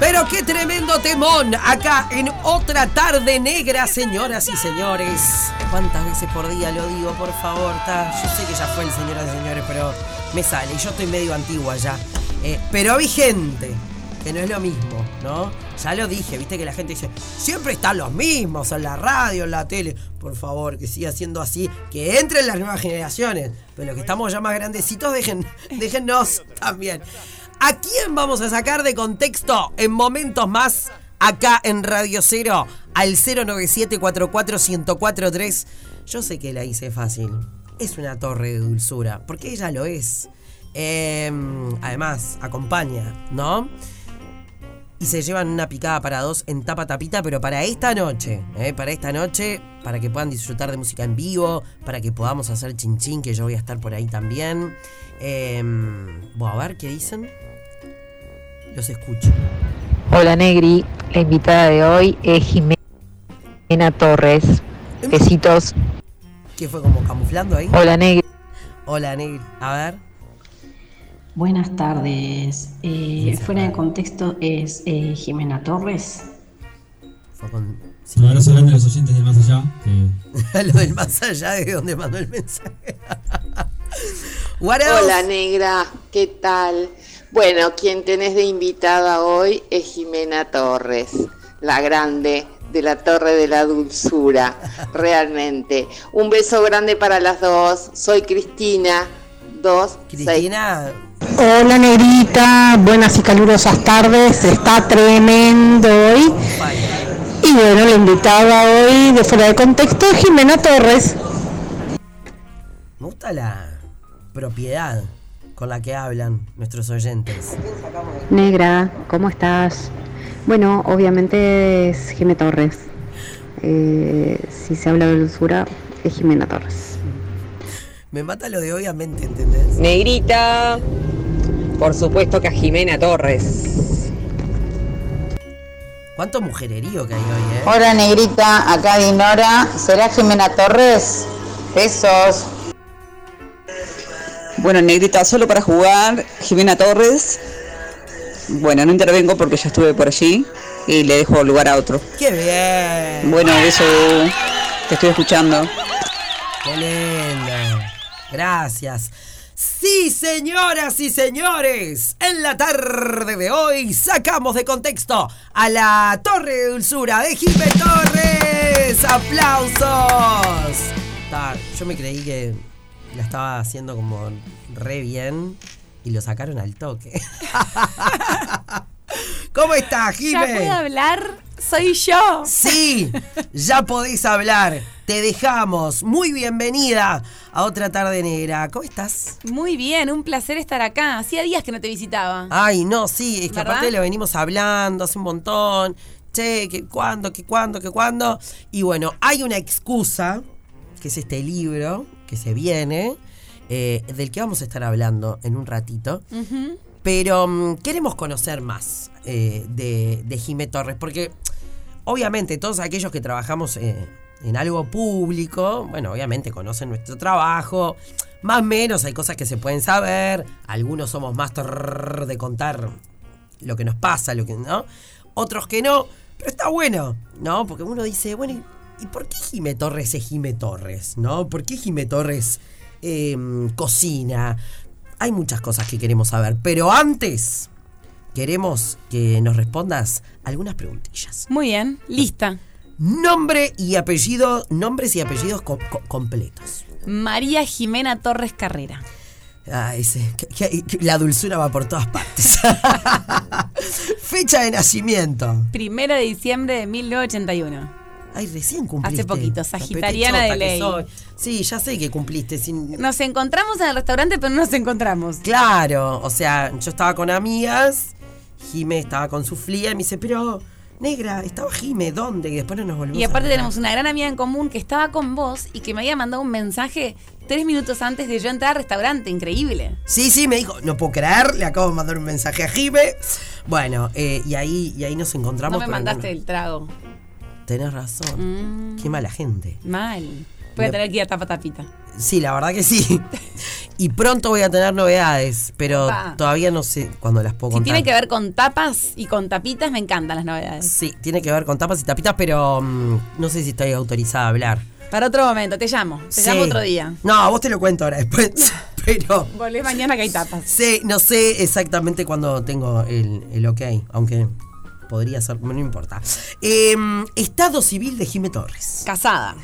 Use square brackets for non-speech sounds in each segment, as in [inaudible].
Pero qué tremendo temón acá en otra tarde negra, señoras y señores. ¿Cuántas veces por día lo digo, por favor? Está, yo sé que ya fue el señoras y señores, pero me sale. Yo estoy medio antigua ya. Eh, pero vigente, que no es lo mismo, ¿no? Ya lo dije, viste que la gente dice, siempre están los mismos en la radio, en la tele. Por favor, que siga siendo así, que entren las nuevas generaciones. Pero los que estamos ya más grandecitos, dejen, [laughs] déjennos también. ¿A quién vamos a sacar de contexto en momentos más acá en Radio Cero al 097-44-1043? Yo sé que la hice fácil. Es una torre de dulzura, porque ella lo es. Em, además, acompaña, ¿no? Y se llevan una picada para dos en tapa tapita, pero para esta noche, ¿eh? para esta noche, para que puedan disfrutar de música en vivo, para que podamos hacer chin chin, que yo voy a estar por ahí también. Em, bueno, a ver qué dicen. Los escucho. Hola Negri, la invitada de hoy es Jimena Torres. Besitos. ¿Qué fue como camuflando ahí? Hola Negri. Hola Negri. A ver. Buenas tardes. Eh, fuera de contexto es eh, Jimena Torres. Fue con... Un abrazo grande a los oyentes de Más Allá. que- [laughs] Lo del más allá de donde mandó el mensaje. [laughs] What else? Hola negra, ¿qué tal? Bueno, quien tenés de invitada hoy es Jimena Torres, la grande de la Torre de la Dulzura, [laughs] realmente. Un beso grande para las dos. Soy Cristina, dos, seis. Cristina, Hola Negrita, buenas y calurosas tardes, está tremendo hoy. Y bueno, la invitada hoy de fuera de contexto es Jimena Torres. me gusta la propiedad con la que hablan nuestros oyentes. Negra, ¿cómo estás? Bueno, obviamente es Jimena Torres. Eh, si se habla de dulzura, es Jimena Torres. Me mata lo de obviamente, ¿entendés? Negrita, por supuesto que a Jimena Torres. ¿Cuánto mujererío que hay hoy, eh? Hola negrita, acá Dinora. ¿Será Jimena Torres? Besos. Bueno, Negrita, solo para jugar, Jimena Torres. Bueno, no intervengo porque ya estuve por allí y le dejo lugar a otro. ¡Qué bien! Bueno, eso te estoy escuchando. ¡Qué lindo! Gracias. Sí, señoras y señores, en la tarde de hoy sacamos de contexto a la Torre de Dulzura de Jimé Torres. ¡Aplausos! Ta, Yo me creí que la estaba haciendo como re bien y lo sacaron al toque. [laughs] ¿Cómo estás, ¿Ya puedo Jimé? hablar? Soy yo. Sí, ya podés hablar. Te dejamos. Muy bienvenida a otra tarde negra. ¿Cómo estás? Muy bien, un placer estar acá. Hacía días que no te visitaba. Ay, no, sí, es que ¿Verdad? aparte lo venimos hablando hace un montón. Che, que cuándo, que cuándo, que cuándo. Y bueno, hay una excusa, que es este libro que se viene, eh, del que vamos a estar hablando en un ratito. Pero mm, queremos conocer más eh, de, de Jimé Torres, porque obviamente todos aquellos que trabajamos eh, en algo público, bueno, obviamente conocen nuestro trabajo, más o menos hay cosas que se pueden saber, algunos somos más de contar lo que nos pasa, lo que no, otros que no, pero está bueno, ¿no? Porque uno dice, bueno, ¿y, por qué Jimé Torres es Jimé Torres, ¿no? ¿Por qué Jimé Torres eh, cocina? Hay muchas cosas que queremos saber, pero antes queremos que nos respondas algunas preguntillas. Muy bien, lista. Nombre y apellido, nombres y apellidos co- co- completos. María Jimena Torres Carrera. Ah, ese, que- que- que la dulzura va por todas partes. [laughs] Fecha de nacimiento. Primero de diciembre de 1981. Ay, recién cumpliste. Hace poquito, sagitariana de ley. Sí, ya sé que cumpliste. Sin... Nos encontramos en el restaurante, pero no nos encontramos. Claro, o sea, yo estaba con amigas, Jime estaba con su flía y me dice, pero, negra, estaba Jime, ¿dónde? Y después no nos volvimos Y aparte tenemos una gran amiga en común que estaba con vos y que me había mandado un mensaje tres minutos antes de yo entrar al restaurante. Increíble. Sí, sí, me dijo, no puedo creer, le acabo de mandar un mensaje a Jime. Bueno, eh, y, ahí, y ahí nos encontramos. No me mandaste el trago. Tenés razón. Mm, Qué mala gente. mal. Voy a tener que ir a tapa tapita. Sí, la verdad que sí. Y pronto voy a tener novedades, pero Opa. todavía no sé cuándo las puedo Si contar. tiene que ver con tapas y con tapitas, me encantan las novedades. Sí, tiene que ver con tapas y tapitas, pero mm, no sé si estoy autorizada a hablar. Para otro momento, te llamo. Te Sí. llamo otro día. No, a vos te lo cuento ahora después. [laughs] pero Volvé mañana que hay tapas. sé, no sé exactamente cuándo tengo el, el ok, aunque podría ser, no importa. Em, estado civil de Jime Torres. Casada.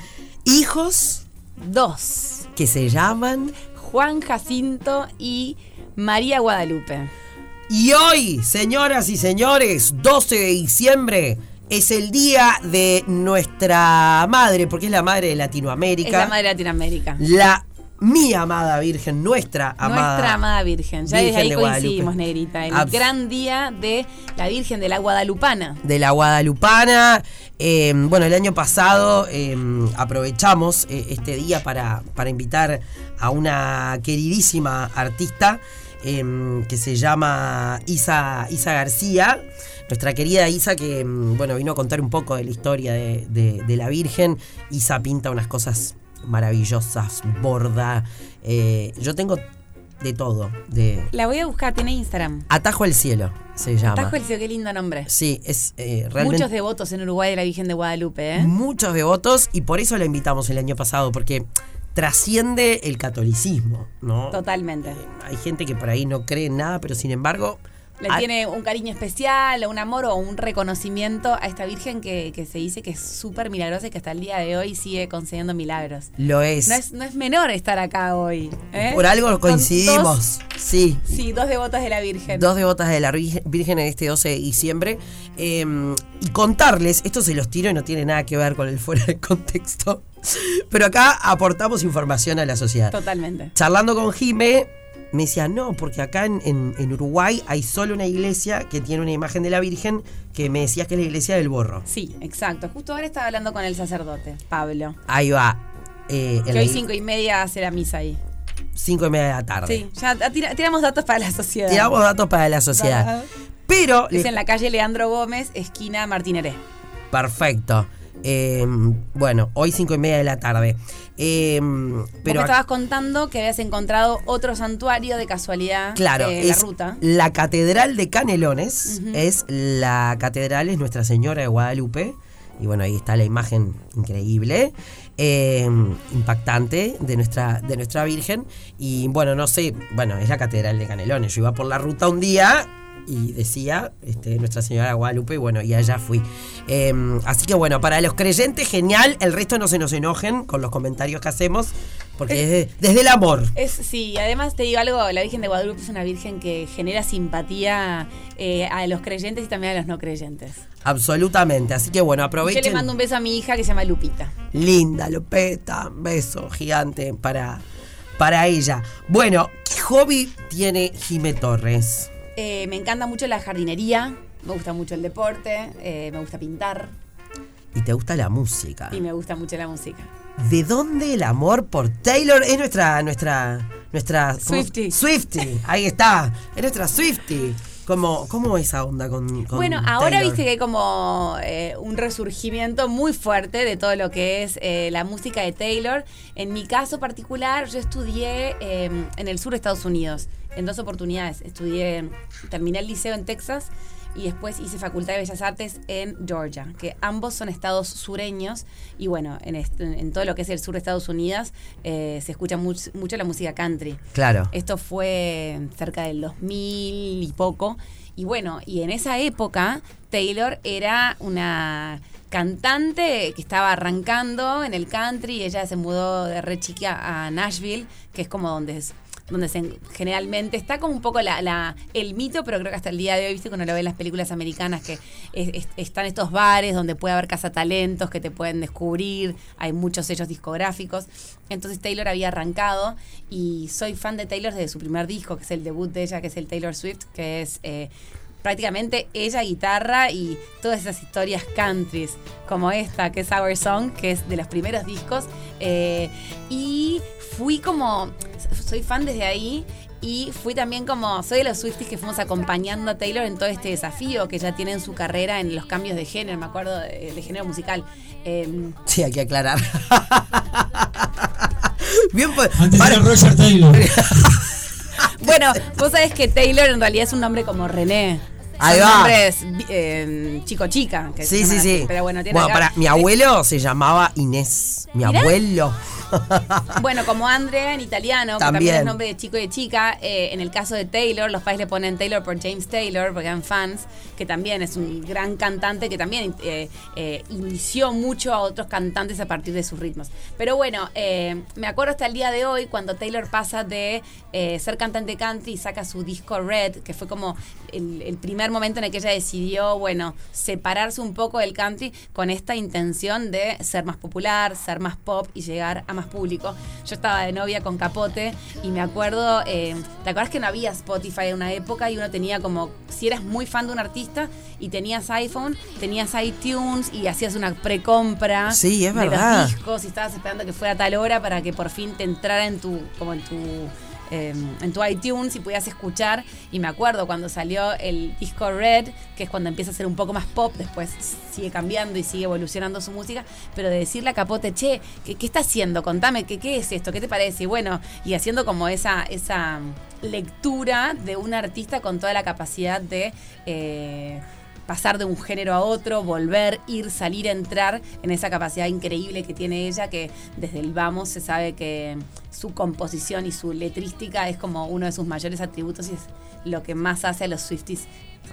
Hijos Dos. que se llaman. Juan Jacinto y María Guadalupe. Y hoy, señoras y señores, 12 de diciembre. Es el día de nuestra madre, porque es la madre de Latinoamérica. Es la madre de Latinoamérica. La mi amada Virgen, nuestra amada. Nuestra amada Virgen. Ya Virgen desde ahí de coincidimos, Negrita. El Abs- gran día de la Virgen de la Guadalupana. de la Guadalupana. Eh, bueno, el año pasado eh, aprovechamos eh, este día para, para invitar a una queridísima artista que se llama Isa, Isa García. Nuestra querida Isa que, mm, bueno, vino a contar un poco de la historia de, de- de la Virgen. Isa pinta unas cosas maravillosas, borda. Eh, yo tengo de todo, de La voy a buscar, tiene Instagram. Atajo al Cielo se llama. Tajo el Cielo, qué lindo nombre. Sí, es eh, realmente Muchos devotos en Uruguay de la Virgen de Guadalupe, ¿eh? muchos devotos y por eso la invitamos el año pasado, porque trasciende el catolicismo, ¿no? Totalmente. Hay gente que por ahí no cree en nada, pero sin embargo... Le ah, tiene un cariño especial, o un amor o un reconocimiento a esta Virgen que, que se dice que es súper milagrosa y que hasta el día de hoy sigue concediendo milagros. Lo es. No es, no es menor estar acá hoy. ¿eh? Por algo coincidimos. dos- sí. sí, dos devotas de la Virgen. Dos devotas de la Virgen Virgen en este 12 de diciembre. Eh, y contarles, esto se los tiro y no tiene nada que ver con el fuera de contexto. Pero acá aportamos información a la sociedad. Totalmente. charlando con Jime, me decía, no, porque acá en, en- en Uruguay hay solo una iglesia que tiene una imagen de la Virgen que me decías que es la iglesia del Borro. Sí, exacto. Justo ahora estaba hablando con el sacerdote, Pablo. Ahí va. eh, Que hoy cinco y media hace la misa ahí. cinco y media de la tarde. Sí, ya tira- tiramos datos para la sociedad. Tiramos datos para la sociedad. Pero, Es en la calle Leandro Gómez, esquina Martineré. perfecto. Eh, bueno, hoy cinco y media de la tarde. Eh, Pero me estabas contando que habías encontrado otro santuario de casualidad Claro, la es ruta. la Catedral de Canelones, es la catedral, es Nuestra Señora de Guadalupe. Y bueno, ahí está la imagen increíble, eh, impactante de nuestra, de nuestra Virgen. Y bueno, no sé, bueno, es la Catedral de Canelones. Yo iba por la ruta un día y decía este, Nuestra Señora Guadalupe y bueno, y allá fui. Eh, así que bueno, para los creyentes, genial. El resto no se nos enojen con los comentarios que hacemos, porque es de- desde el amor. Es, sí, además te digo algo, la Virgen de Guadalupe es una Virgen que genera simpatía eh, a los creyentes y también a los no creyentes. Absolutamente. Así que bueno, Yo aprovechen. le mando un beso a mi hija que se llama Lupita. Linda, Lupeta, beso gigante para, para ella. Bueno, ¿qué hobby tiene Jime Torres? Eh, me encanta mucho la jardinería, me gusta mucho el deporte, eh, me gusta pintar Y te gusta la música. y me gusta mucho la música. ¿De dónde el amor por Taylor? Es nuestra, nuestra, nuestra... ¿cómo? Swiftie. Swiftie, ahí está. Es nuestra Swiftie. ¿Cómo, cómo esa onda con, con Bueno, ahora Taylor? viste que hay como eh, un resurgimiento muy fuerte de todo lo que es eh, la música de Taylor. En mi caso particular, yo estudié eh, en el sur de Estados Unidos, en dos oportunidades. Estudié, terminé el liceo en Texas y después hice Facultad de Bellas Artes en Georgia, que ambos son estados sureños. Y bueno, en, en todo lo que es el sur de Estados Unidos eh, se escucha much- mucho la música country. Claro. Esto fue cerca del 2000 y poco. Y bueno, y en esa época Taylor era una cantante que estaba arrancando en el country. Ella se mudó de re chica a Nashville, que es como donde es donde se, generalmente está como un poco la, el mito, pero creo que hasta el día de hoy, viste, cuando lo ven en las películas americanas, que es- es- están estos bares donde puede haber cazatalentos que te pueden descubrir, hay muchos sellos discográficos. Entonces Taylor había arrancado y soy fan de Taylor desde su primer disco, que es el debut de ella, que es el Taylor Swift, que es eh, prácticamente ella guitarra y todas esas historias countries, como esta, que es Our Song, que es de los primeros discos. Eh, y fui como, soy fan desde ahí. Y fui también como, soy de los Swifties que fuimos acompañando a Taylor en todo este desafío que ya tiene en su carrera en los cambios de género, me acuerdo de, de género musical. Eh, Sí, hay que aclarar. [laughs] Bien, pues, Antes para- era Roger Taylor. [laughs] Bueno, vos sabés que Taylor en realidad es un nombre como René. Ahí Son va. nombres eh, chico-chica. que se Sí, sí, así, sí. Pero bueno, tiene Bueno, para, mi abuelo se llamaba Inés. Mi Mirá. abuelo. [laughs] Bueno, como Andrea en italiano, que también, es nombre de chico y de chica. eh, en el caso de Taylor, los padres le ponen Taylor por James Taylor, porque eran fans, que también es un gran cantante que también eh, eh, inició mucho a otros cantantes a partir de sus ritmos. Pero bueno, eh, me acuerdo hasta el día de hoy cuando Taylor pasa de ser cantante country y saca su disco Red, que fue como el, el primer momento en el que ella decidió, bueno, separarse un poco del country con esta intención de ser más popular, ser más pop y llegar a más público. Yo estaba de novia con Capote y me acuerdo, eh, ¿te acuerdas que no había Spotify en una época y uno tenía como, si eras muy fan de un artista y tenías iPhone, tenías iTunes y hacías una precompra Sí, es de verdad. los discos y estabas esperando que fuera a tal hora para que por fin te entrara en tu, como en tu eh, en tu iTunes y podías escuchar. Y me acuerdo cuando salió el disco Red, que es cuando empieza a ser un poco más pop, después sigue cambiando y sigue evolucionando su música, pero de decirle a Capote, che, ¿qué, qué está haciendo? Contame, ¿qué, ¿qué es esto? ¿Qué te parece? Y bueno, y haciendo como esa, esa lectura de un artista con toda la capacidad de... eh, pasar de un género a otro, volver, ir, salir, entrar en esa capacidad increíble que tiene ella, que desde el vamos se sabe que su composición y su letrística es como uno de sus mayores atributos y es lo que más hace a los Swifties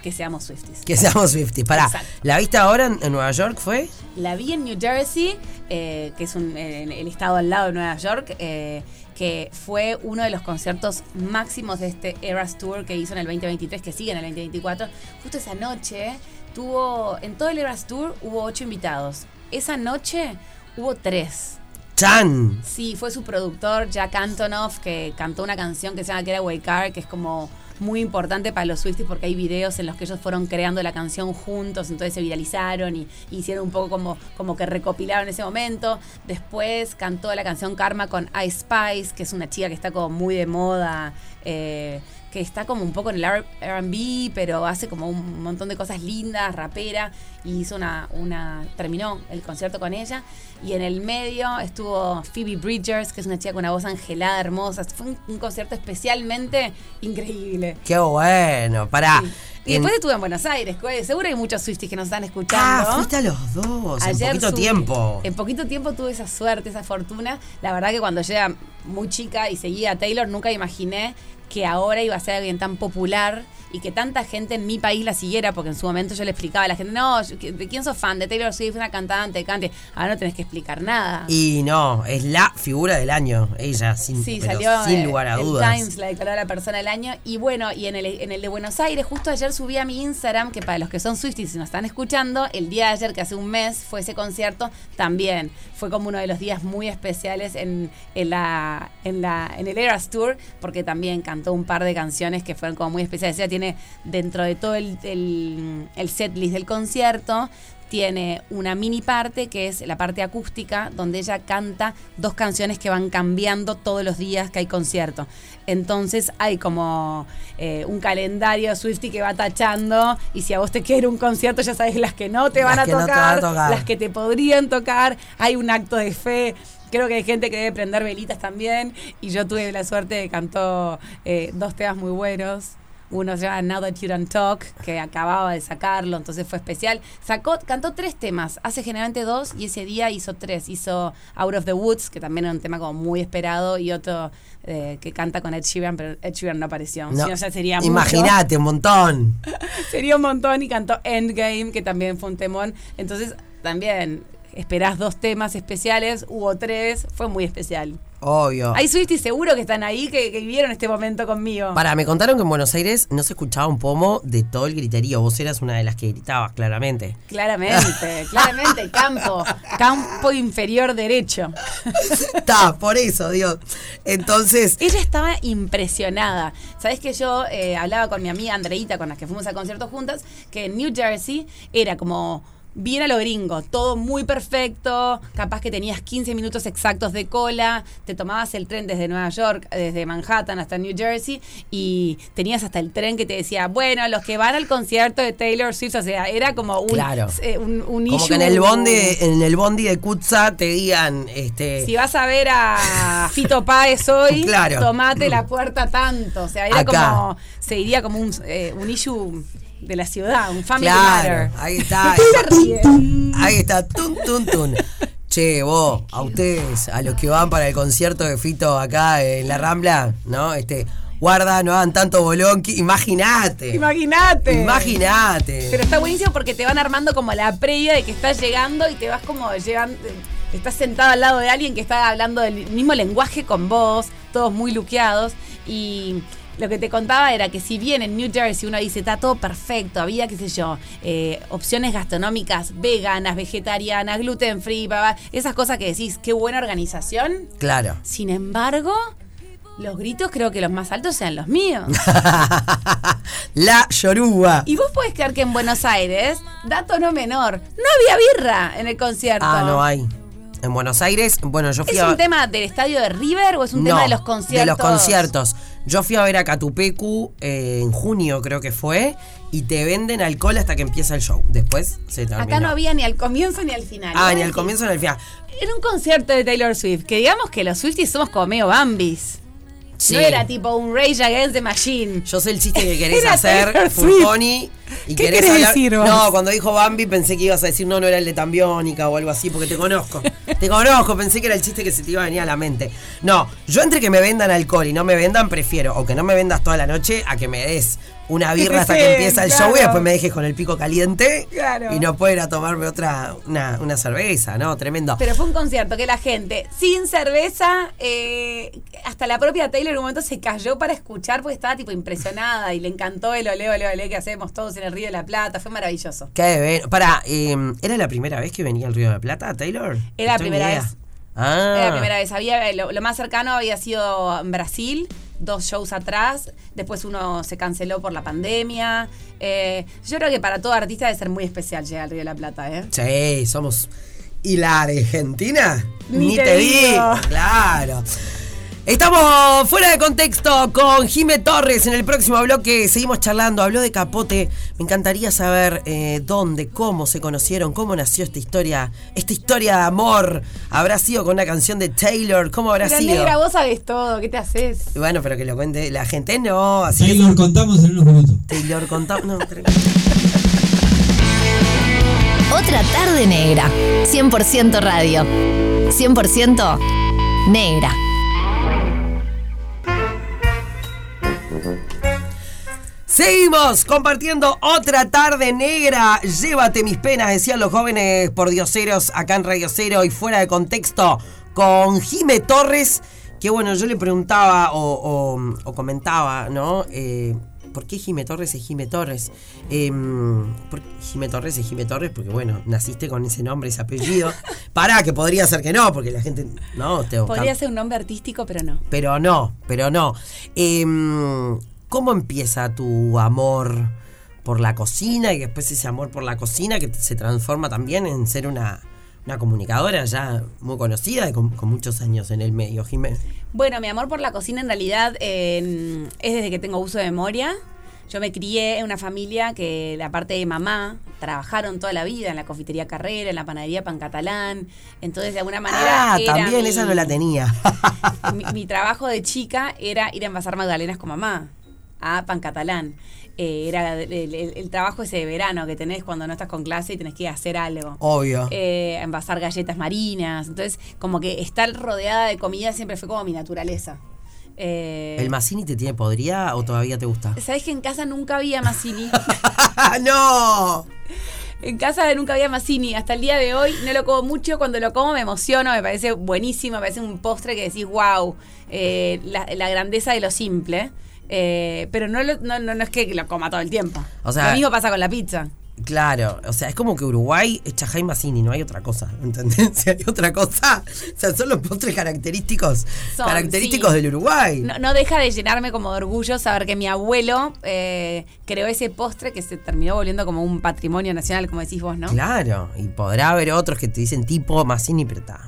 que seamos Swifties. Que seamos Swifties. Pará, Exacto. ¿la viste ahora en, en Nueva York fue? La vi en New Jersey, eh, que es un- en el estado al lado de Nueva York, eh, que fue uno de los conciertos máximos de este Eras Tour que hizo en el 2023, que sigue en el 2024. Justo esa noche tuvo, en todo el Eras Tour hubo ocho invitados. Esa noche hubo tres. Chan. Sí, fue su productor Jack Antonoff que cantó una canción que se llama Getaway Car, que es como muy importante para los Swifties porque hay videos en los que ellos fueron creando la canción juntos, entonces se viralizaron y, hicieron un poco como, como que recopilaron ese momento. Después cantó la canción Karma con Ice Spice, que es una chica que está como muy de moda. eh, que está como un poco en el R&B, pero hace como un montón de cosas lindas, rapera, y hizo una, una, terminó el concierto con ella, y en el medio estuvo Phoebe Bridgers, que es una chica con una voz angelada, hermosa, fue un, un concierto especialmente increíble. Qué bueno. Pará. Y en- después estuve en Buenos Aires, seguro hay muchos Swifties que nos están escuchando. Ah, fuiste a los dos. en poquito tiempo. En poquito tiempo tuve esa suerte, esa fortuna. La verdad que cuando yo era muy chica y seguía a Taylor, nunca imaginé que ahora iba a ser alguien tan popular y que tanta gente en mi país la siguiera, porque en su momento yo le explicaba a la gente, no, ¿de quién sos fan? De Taylor Swift, una cantante, cante. Ahora no tenés que explicar nada. Y no, es la figura del año. Ella, sin, Sí, salió sin eh, lugar a el dudas. Times la declaró la persona del año y bueno, y en el, en el de Buenos Aires, justo ayer subí a mi Instagram, que para los que son Swifties y nos están escuchando, el día de ayer, que hace un mes, fue ese concierto, también fue como uno de los días muy especiales en, en la, en la, en el Eras Tour, porque también cantó un par de canciones que fueron como muy especiales. Ella tiene dentro de todo el, el, el set list del concierto, tiene una mini parte que es la parte acústica, donde ella canta dos canciones que van cambiando todos los días que hay concierto. Entonces hay como eh, un calendario Swifty que va tachando y si a vos te quiere un concierto ya sabes las que no te a no van a tocar. las que te podrían tocar, hay un acto de fe. Creo que hay gente que debe prender velitas también y yo tuve la suerte de cantó eh, dos temas muy buenos. Uno se llama Now That You Don't Talk, que acababa de sacarlo, entonces fue especial. Sacó, cantó tres temas, hace generalmente dos y ese día hizo tres. Hizo Out of the Woods, que también era un tema como muy esperado, y otro eh, que canta con Ed Sheeran, pero Ed Sheeran no apareció. No, Si no, ya sería. Imagínate, un montón. [laughs] Sería un montón y cantó Endgame, que también fue un temón. Entonces, también esperás dos temas especiales, hubo tres, fue muy especial. Obvio. Hay Swifties seguro que están ahí, que, que vivieron este momento conmigo. Para, me contaron que en Buenos Aires no se escuchaba un pomo de todo el griterío. Vos eras una de las que gritabas, claramente. Claramente, [laughs] claramente, campo, campo inferior derecho. Está, por eso, Dios. Entonces, Ella estaba impresionada. Sabes que yo eh, hablaba con mi amiga Andreita, con la que fuimos al concierto juntas, que en New Jersey era como bien a lo gringo, todo muy perfecto, capaz que tenías 15 minutos exactos de cola, te tomabas el tren desde Nueva York, desde Manhattan hasta New Jersey y tenías hasta el tren que te decía, bueno, los que van al concierto de Taylor Swift, o sea, era como un, Claro. eh, un, un Como que en el bondi, en el bondi de Kutza te digan, este. Si vas a ver a Fito Páez hoy, [laughs] Claro. tomate la puerta tanto. O sea, era Acá. como, se diría como un, eh, un issue de la ciudad, un family Claro, matter. ahí está. [laughs] Ahí está, tun, tun, tun. Che, vos, a ustedes, a los que van para el concierto de Fito acá en la Rambla, ¿no? Este, guarda, no hagan tanto bolonqui. Imagínate. Imagínate. Imagínate. Pero está buenísimo porque te van armando como la previa de que estás llegando y te vas como llevando. Estás sentado al lado de alguien que está hablando del mismo lenguaje con vos, todos muy luqueados. Y lo que te contaba era que si bien en New Jersey uno dice está todo perfecto, había, qué sé yo, eh, opciones gastronómicas veganas, vegetarianas, gluten free, bla, bla, esas cosas que decís, qué buena organización. Claro. Sin embargo, los gritos creo que los más altos sean los míos. [laughs] La Yoruba. Y vos podés creer que en Buenos Aires, dato no menor, no había birra en el concierto. Ah, no hay. En Buenos Aires, bueno, yo fui ¿Es a. un tema del estadio de River o es un No, tema de los conciertos? De los conciertos. Yo fui a ver a Catupecu eh, en junio, creo que fue, y te venden alcohol hasta que empieza el show. Después se terminó. Acá no había ni al comienzo ni al final. Ah, Iba ni al comienzo ni al final. Era un concierto de Taylor Swift, que digamos que los Swifties somos como medio Bambis. Sí. No era tipo un Rage Against the Machine. Yo sé el chiste que querés [laughs] Era hacer. [laughs] Furconi. Y ¿Qué querés querés hablar- decir vos? No, cuando dijo Bambi pensé que ibas a decir no, no era el de Tambiónica o algo así, porque te conozco. [laughs] te conozco, pensé que era el chiste que se te iba a venir a la mente. No, yo entre que me vendan alcohol y no me vendan, prefiero o que no me vendas toda la noche a que me des una birra hasta que empieza el claro. show y después me dejes con el pico caliente Claro. y no puedo ir a tomarme otra, una, una cerveza, ¿no? Tremendo. Pero fue un concierto que la gente, sin cerveza, eh, hasta la propia Taylor en un momento se cayó para escuchar porque estaba tipo impresionada y le encantó el ole, ole, ole que hacemos todos en el Río de la Plata. Fue maravilloso. Qué bien. Pará, eh, ¿era la primera vez que venía al Río de la Plata, Taylor? Era la primera vez. Ah. Era la primera vez. Había, lo, lo más cercano había sido en Brasil, dos shows atrás. Después uno se canceló por la pandemia. Eh, yo creo que para todo artista debe ser muy especial llegar al Río de la Plata, ¿eh? Sí, somos. ¿Y la Argentina? Ni te digo. Claro. Estamos fuera de contexto con Jime Torres. En el próximo bloque seguimos charlando. Habló de Capote. Me encantaría saber eh, dónde, cómo se conocieron, cómo nació esta historia. Esta historia de amor. ¿Habrá sido con una canción de Taylor? ¿Cómo habrá Pero sido? negra, vos sabés todo. ¿Qué te haces? Bueno, pero que lo cuente la gente no. Así Taylor, contamos en unos minutos. Taylor contamos. No, [laughs] tranquilo. Otra tarde negra. 100% radio. 100% negra. Seguimos compartiendo otra tarde negra. Llévate mis penas, decían los jóvenes por dioseros acá en Radio Cero y fuera de contexto con Jime Torres. Que bueno, yo le preguntaba o, comentaba, ¿no? Eh, ¿Por qué Jime Torres es Jime Torres? Eh, ¿por qué Jime Torres es Jime Torres porque, bueno, naciste con ese nombre, ese apellido. [laughs] Pará, que podría ser que no, porque la gente. No, te Podría ser un nombre artístico, pero no. pero no, pero no. Em, ¿Cómo empieza tu amor por la cocina y después ese amor por la cocina que se transforma también en ser una, una comunicadora ya muy conocida y con, con muchos años en el medio, Jiménez? Bueno, mi amor por la cocina en realidad eh, es desde que tengo uso de memoria. Yo me crié en una familia que la parte de mamá trabajaron toda la vida en la confitería Carrera, en la panadería Pan Catalán. Entonces, de alguna manera. Ah, era también mi- esa no la tenía. mi, mi trabajo de chica era ir a envasar magdalenas con mamá a Pan Catalán. Eh, era el, el- el trabajo ese de verano que tenés cuando no estás con clase y tenés que hacer algo. Obvio. Eh, envasar galletas marinas. Entonces, como que estar rodeada de comida siempre fue como mi naturaleza. Eh, ¿El Massini te tiene podrida o todavía te gusta? ¿Sabés que en casa nunca había Mazzini? [laughs] ¡No! En casa nunca había Mazzini. Hasta el día de hoy no lo como mucho. Cuando lo como me emociono, me parece buenísimo, me parece un postre que decís, wow, la, la grandeza de lo simple. Eh, pero no, lo- no, no, no es que lo coma todo el tiempo. O sea- lo mismo pasa con la pizza. Claro, o sea, es como que Uruguay es Chajay Massini, no hay otra cosa, [laughs] ¿entendés? Si hay otra cosa, o sea, son los postres característicos, Son, característicos sí. del Uruguay. No, no deja de llenarme como de orgullo saber que mi abuelo eh, creó ese postre que se terminó volviendo como un patrimonio nacional, como decís vos, ¿no? Claro, y podrá haber otros que te dicen tipo Massini, pero está.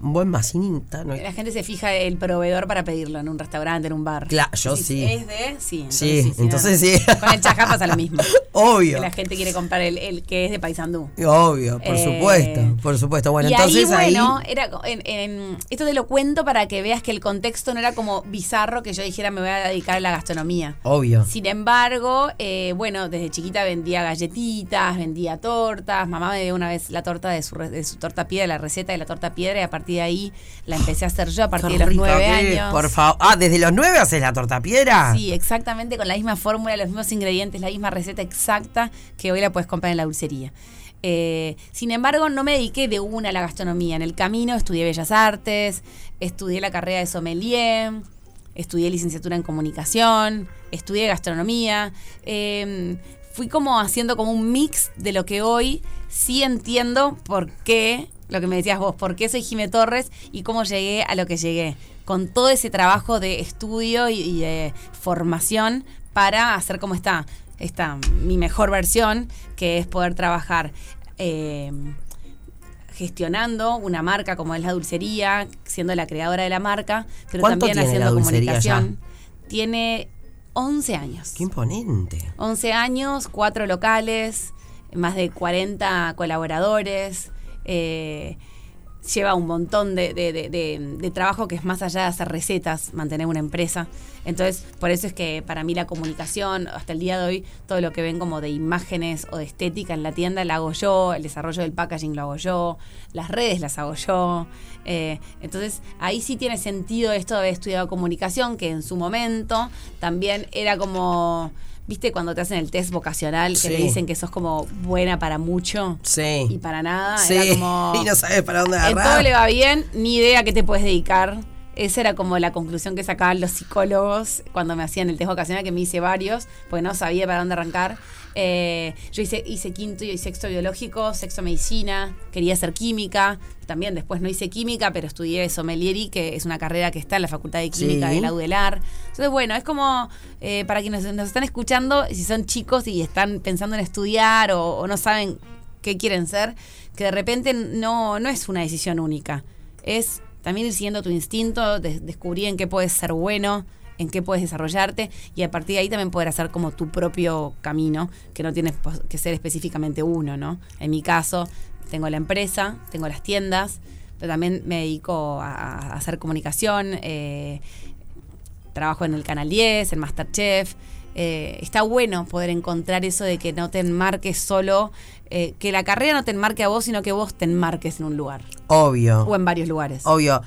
Un buen Massini está, no La gente se fija el proveedor para pedirlo en un restaurante, en un bar. Claro, yo Si sí. Es de, sí. Sí, entonces sí. Con el chajá pasa lo mismo. [laughs] Obvio. Que la gente quiere comprar el, el que es de Paysandú. Obvio, por Eh, supuesto, por supuesto. Bueno, y entonces ahí, ahí. bueno, era co- en- en- esto te lo cuento para que veas que el contexto no era como bizarro que yo dijera me voy a dedicar a la gastronomía. Obvio. Sin embargo, eh, bueno, desde chiquita vendía galletitas, vendía tortas. Mamá me dio una vez la torta de su, de su torta piedra, la receta de la torta piedra, y a partir de ahí la empecé a hacer yo a partir Qué de los nueve es, años. Por favor. Ah, ¿desde los nueve haces la torta piedra? Sí, exactamente con la misma fórmula, los mismos ingredientes, la misma receta exacta que hoy la puedes comprar en la dulcería. Eh, sin embargo, no me dediqué de una a la gastronomía. En el camino estudié Bellas Artes, estudié la carrera de sommelier, estudié licenciatura en comunicación, estudié gastronomía. Eh, fui como haciendo como un mix de lo que hoy sí entiendo por qué, lo que me decías vos, por qué soy Jime Torres y cómo llegué a lo que llegué. Con todo ese trabajo de estudio y, y de formación para hacer como está, esta, mi mejor versión, que es poder trabajar. eh, gestionando una marca como es la dulcería, siendo la creadora de la marca, pero ¿Cuánto también tiene haciendo la dulcería ya? comunicación. Tiene 11 años. Qué imponente. 11 años, cuatro locales, más de 40 colaboradores. Eh, lleva un montón de, trabajo que es más allá de hacer recetas, mantener una empresa. Entonces, por eso es que para mí la comunicación, hasta el día de hoy, todo lo que ven como de imágenes o de estética en la tienda la hago yo, el desarrollo del packaging lo hago yo, las redes las hago yo. Eh, entonces, ahí sí tiene sentido esto de haber estudiado comunicación, que en su momento también era como... ¿Viste cuando te hacen el test vocacional que Sí. te dicen que sos como buena para mucho Sí. y para nada? Sí. Era como... [laughs] Y no sabes para dónde En agarrar. todo le va bien, ni idea a qué te puedes dedicar. Esa era como la conclusión que sacaban los psicólogos cuando me hacían el test vocacional, que me hice varios, porque no sabía para dónde arrancar. Eh, yo hice, hice quinto y sexto biológico, sexto medicina, quería hacer química. También después no hice química, pero estudié sommelieri, que es una carrera que está en la Facultad de Química Sí. de la UDELAR. Entonces, bueno, es como eh, para quienes nos están escuchando, si son chicos y están pensando en estudiar o, o no saben qué quieren ser, que de repente no, no es una decisión única. Es también ir siguiendo tu instinto, de- descubrir en qué puedes ser bueno, en qué puedes desarrollarte y a partir de ahí también poder hacer como tu propio camino, que no tienes que ser específicamente uno, ¿no? En mi caso, tengo la empresa, tengo las tiendas, pero también me dedico a, a hacer comunicación, eh, trabajo en el Canal 10, en Masterchef. Eh, está bueno poder encontrar eso de que no te enmarques solo, eh, que la carrera no te enmarque a vos, sino que vos te enmarques en un lugar Obvio. o en varios lugares. Obvio.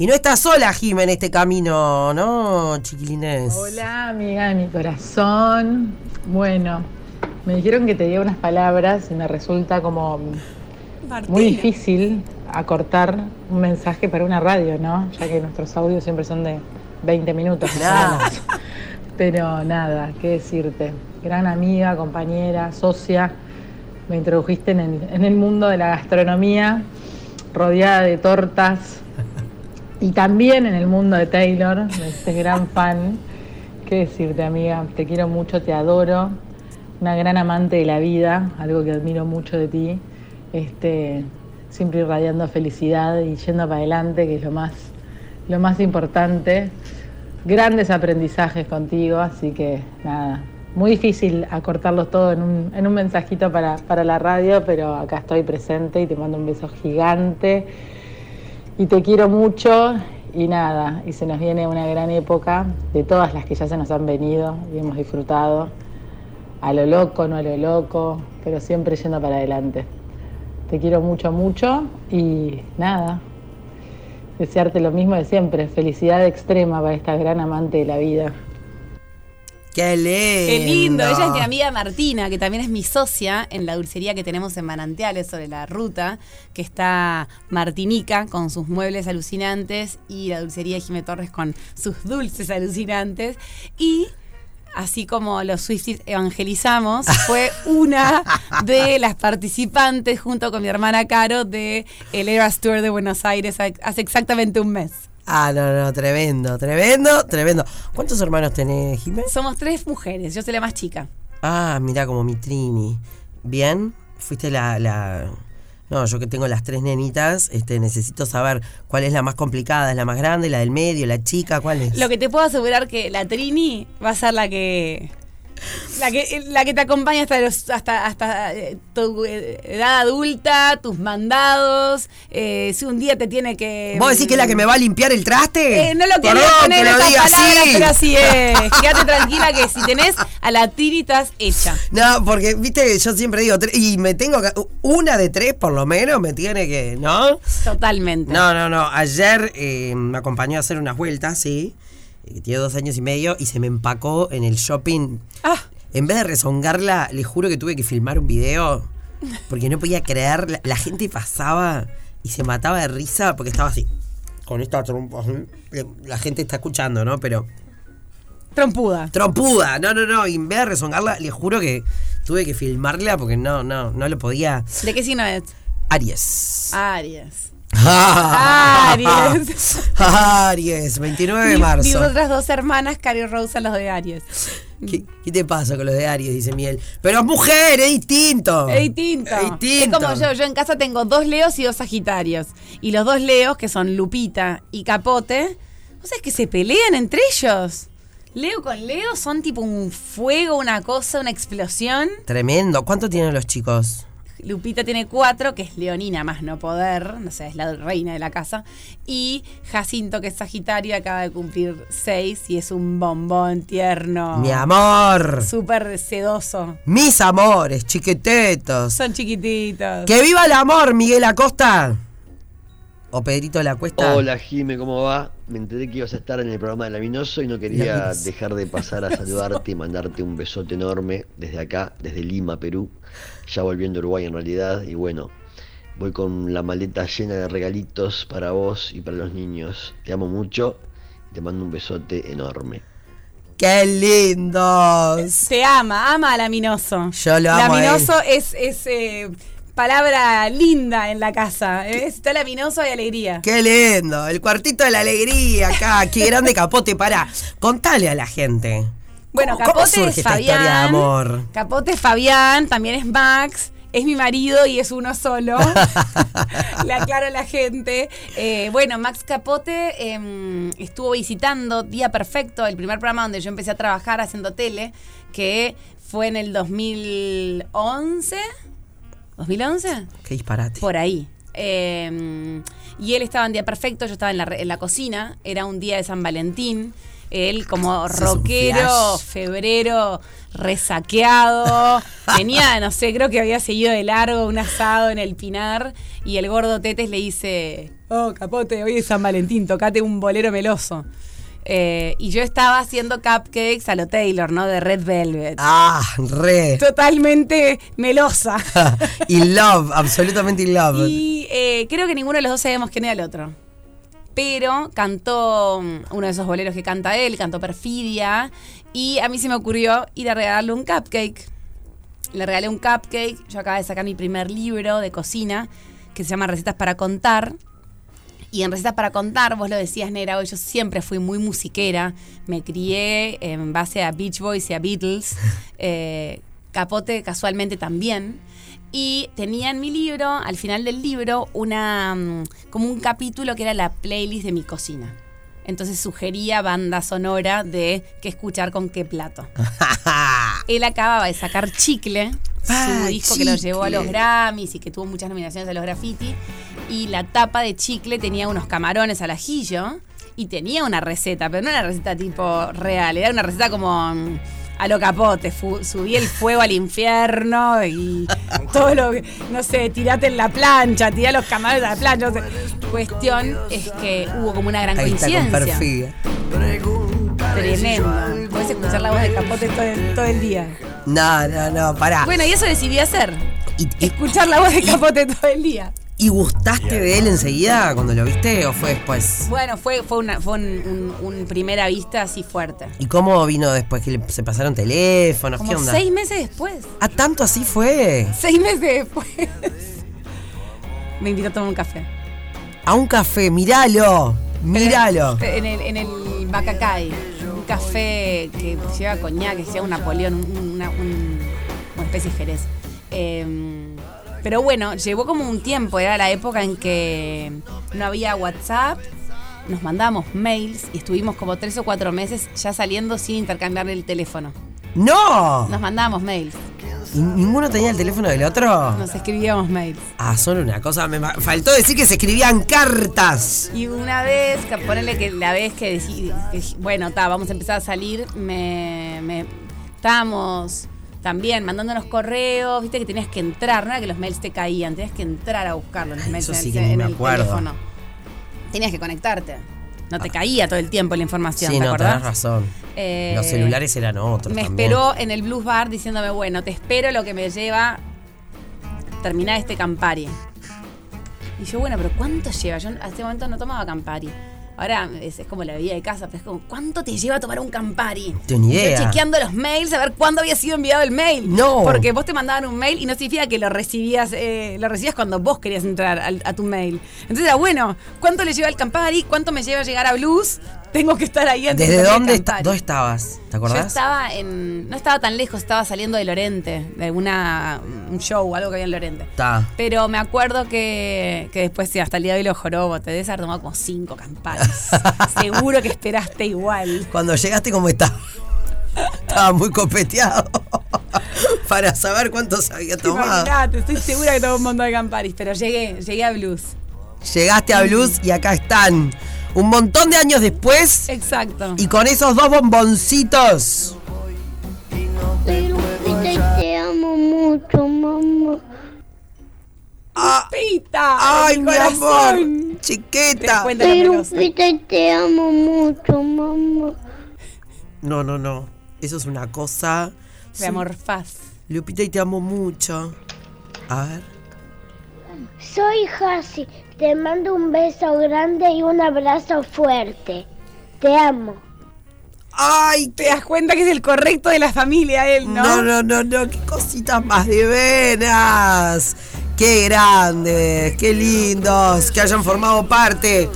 Y no estás sola, Jim, en este camino, ¿no, chiquilines? Hola, amiga de mi corazón. Bueno, me dijeron que te diga unas palabras y me resulta como muy difícil acortar un mensaje para una radio, ¿no? Ya que nuestros audios siempre son de 20 minutos. nada más. Pero nada, qué decirte. Gran amiga, compañera, socia. Me introdujiste en el, en el mundo de la gastronomía, rodeada de tortas, y también en el mundo de Taylor, me hiciste gran fan. ¿Qué decirte, amiga? Te quiero mucho, te adoro. Una gran amante de la vida, algo que admiro mucho de ti. Este, siempre irradiando felicidad y yendo para adelante, que es lo más, lo más importante. Grandes aprendizajes contigo, así que nada, muy difícil acortarlo todo en un, en un mensajito para, para la radio, pero acá estoy presente y te mando un beso gigante y te quiero mucho y nada, y se nos viene una gran época de todas las que ya se nos han venido y hemos disfrutado, a lo loco, no a lo loco, pero siempre yendo para adelante. Te quiero mucho, mucho y nada, desearte lo mismo de siempre, felicidad extrema para esta gran amante de la vida. ¡Qué lindo! Qué lindo. Ella es mi amiga Martina, que también es mi socia en la dulcería que tenemos en Manantiales sobre la ruta, que está Martinica con sus muebles alucinantes y la dulcería de Jimé Torres con sus dulces alucinantes. Y así como los Swifties evangelizamos, [laughs] fue una de las participantes junto con mi hermana Caro de el Eras Tour de Buenos Aires hace exactamente un mes. Ah, no, no, tremendo, tremendo, tremendo. ¿Cuántos hermanos tenés, Jiménez? Somos tres mujeres, yo soy la más chica. Ah, mira, como mi Trini. ¿Bien? Fuiste la, la... No, yo que tengo las tres nenitas, este, necesito saber cuál es la más complicada, es la más grande, la del medio, la chica, cuál es. Lo que te puedo asegurar que la Trini va a ser la que la que, la que te acompaña hasta los, hasta, hasta eh, tu eh, edad adulta, tus mandados. Eh, si un día te tiene que. ¿Vos decís que es la que me va a limpiar el traste? no lo quería poner en esta palabra, pero así es. [laughs] Quédate tranquila que si tenés a la tiri estás hecha. No, porque, viste, yo siempre digo, y me tengo que. Una de tres por lo menos me tiene que. ¿No? Totalmente. No, no, no. Ayer me acompañó a hacer unas vueltas, sí que tiene dos años y medio, y se me empacó en el shopping. Ah. En vez de rezongarla, le juro que tuve que filmar un video, porque no podía creer, la, gente pasaba y se mataba de risa porque estaba así, con esta trompa. La gente está escuchando, ¿no? Pero... Trompuda. Trompuda, no, no, no. Y en vez de rezongarla, le juro que tuve que filmarla porque no, no, no lo podía. ¿De qué signo es? Aries. Aries. Aries. [laughs] Aries, 29 de marzo. Mis otras dos hermanas, Cari y Rosa, los de Aries. ¿Qué, te pasa con los de Aries? Dice Miel. Pero es mujer, es distinto. Es distinto. Es distinto. Es como yo, yo en casa tengo dos Leos y dos Sagitarios. Y los dos Leos, que son Lupita y Capote, ¿o sea, es que se pelean entre ellos? Leo con Leo son tipo un fuego, una cosa, una explosión. Tremendo. ¿Cuánto tienen los chicos? Lupita tiene cuatro, que es Leonina más no poder, no sé, es la reina de la casa. Y Jacinto, que es Sagitario, acaba de cumplir seis y es un bombón tierno. Mi amor. Súper sedoso. Mis amores, chiquitetos. Son chiquititos. ¡Que viva el amor, Miguel Acosta! O Pedrito de la Cuesta. Hola Jime, ¿cómo va? Me enteré que ibas a estar en el programa de Laminoso y no quería dejar de pasar a saludarte y mandarte un besote enorme desde acá, desde Lima, Perú ya volviendo a Uruguay en realidad, y bueno, voy con la maleta llena de regalitos para vos y para los niños. Te amo mucho y te mando un besote enorme. ¡Qué lindos! Te ama, ama a Laminoso. Yo lo amo. Laminoso es, es eh, palabra linda en la casa. ¿eh? Está laminoso y alegría. ¡Qué lindo! El cuartito de la alegría acá. ¡Qué grande capote! Para, contale a la gente. Bueno, Capote es Fabián. Capote es Fabián, también es Max. Es mi marido y es uno solo. [laughs] Le aclaro a la gente. Eh, bueno, Max Capote em, estuvo visitando Día Perfecto, el primer programa donde yo empecé a trabajar haciendo tele, que fue en el 2011. ¿2011? Qué disparate. Por ahí. Em, y él estaba en Día Perfecto, yo estaba en la, en la cocina, era un día de San Valentín él como [laughs] rockero, febrero, resaqueado. [laughs] Tenía, no sé, creo que había seguido de largo un asado en el Pinar y el gordo Tetes le dice, oh, capote, hoy es San Valentín, tocate un bolero meloso. Eh, y yo estaba haciendo cupcakes a lo Taylor, ¿no? De Red Velvet. Ah, re. Totalmente melosa. [laughs] in love, absolutamente in love. Y eh, creo que ninguno de los dos sabemos quién era el otro pero cantó mm, uno de esos boleros que canta él, cantó Perfidia, y a mí se me ocurrió ir a regalarle un cupcake. Le regalé un cupcake, yo acabo de sacar mi primer libro de cocina, que se llama Recetas para Contar. Y en Recetas para Contar, vos lo decías, Nera, yo siempre fui muy musiquera, me crié en base a Beach Boys y a Beatles, [laughs] eh, Capote casualmente también y tenía en mi libro, al final del libro, una mm, como un capítulo que era la playlist de mi cocina. Entonces sugería banda sonora de qué escuchar con qué plato. [laughs] Él acababa de sacar Chicle, su ah, disco que lo llevó a los Grammys y que tuvo muchas nominaciones a los graffiti. Y la tapa de Chicle tenía unos camarones al ajillo y tenía una receta, pero no era una receta tipo real, era una receta como mm, a lo capote, subí el fuego al infierno y [laughs] todo lo que, no sé, tirate en la plancha, tirá los camarones a la plancha. Cuestión es que hubo como una gran coincidencia. Tremendo. Puedes escuchar la voz de capote todo el, día. No, no, no, pará. Bueno, y eso decidí hacer. escuchar la voz de capote todo el día. ¿Y gustaste de él enseguida cuando lo viste o fue después? Bueno, fue, fue, una, fue un, un- un primera vista así fuerte. ¿Y cómo vino después que se pasaron teléfonos? Como ¿Qué onda? seis meses después. ¿Ah, tanto así fue? Seis meses después. Me invitó a tomar un café. A un café, míralo. Míralo. En el, en el Bacacay. Café que lleva coñac, que lleva un Napoleón, un- una, un- especie de jerez. Eh, pero bueno, llevó como un tiempo, era la época en que no había WhatsApp, nos mandábamos mails y estuvimos como tres o cuatro meses ya saliendo sin intercambiar el teléfono. ¡No! Nos mandábamos mails, ¿Y ninguno tenía el teléfono del otro? nos escribíamos mails. Ah, solo una cosa. Me faltó decir que se escribían cartas. Y una vez, ponele que la vez que decí, que, bueno, ta, vamos a empezar a salir, me, me estábamos también mandándonos correos, viste que tenías que entrar, no era que los mails te caían, tenías que entrar a buscarlos, los mails eso en, sí que en me el acuerdo. teléfono. Tenías que conectarte. No te caía todo el tiempo la información, sí, ¿te no, acordás? tenés razón. Eh, Los celulares eran otros. Me también. esperó en el Blues Bar diciéndome, bueno, te espero lo que me lleva terminar este Campari. Y yo, bueno, pero ¿cuánto lleva? Yo hasta ese momento no tomaba Campari. Ahora es, es como la vida de casa, pero es como, ¿cuánto te lleva a tomar un Campari? Yo idea. chequeando los mails a ver cuándo había sido enviado el mail. No. Porque vos te mandaban un mail y no significa que lo recibías, eh, lo recibías cuando vos querías entrar al- a tu mail. Entonces era, bueno, ¿cuánto le lleva el Campari? ¿Cuánto me lleva a llegar a Blues? Tengo que estar ahí antes de ¿Desde tomar dónde, Campari. dónde estabas? ¿Te acordás? Yo estaba en. No estaba tan lejos, estaba saliendo de Lorente, de alguna. un show, algo que había en Lorente. Está. Pero me acuerdo que, que después, sí, hasta el día de hoy los jorobos, te debes haber tomado como cinco campanas. [laughs] Seguro que esperaste igual. Cuando llegaste, ¿cómo estaba? Estaba muy copeteado. [laughs] Para saber cuántos había tomado. Imaginate, estoy segura que tomé un montón de camparis, pero llegué, llegué a Blues. Llegaste a Blues y acá están. Un montón de años después. Exacto. Y con esos dos bomboncitos. Te amo mucho, mamá. ¡Pita! ¡Ay, mi corazón! amor! Chiquita. cuenta la Pero melosa. Pita, te amo mucho, mamá. No, no, no. Eso es una cosa. De amor faz. Lupita, y te amo mucho. A ver. Soy Hasi. Te mando un beso grande y un abrazo fuerte. Te amo. ¡Ay! Te das cuenta que es el correcto de la familia, él, ¿no? No, no, no, no. Qué cositas más divinas. Qué grandes, qué lindos que hayan formado parte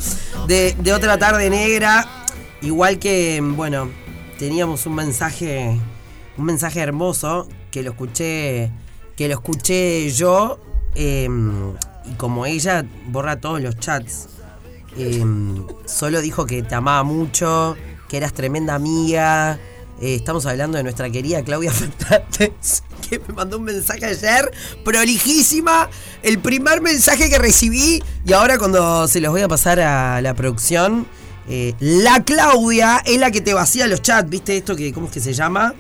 de, de otra tarde negra. Igual que, bueno, teníamos un mensaje, un mensaje hermoso que lo escuché, que lo escuché yo. Eh, y como ella borra todos los chats, eh, solo dijo que te amaba mucho, que eras tremenda amiga. Eh, estamos hablando de nuestra querida Claudia [laughs] Fernández, que me mandó un mensaje ayer, prolijísima, el primer mensaje que recibí, y ahora cuando se los voy a pasar a la producción, eh, la Claudia es la que te vacía los chats, ¿viste esto que, cómo es que se llama?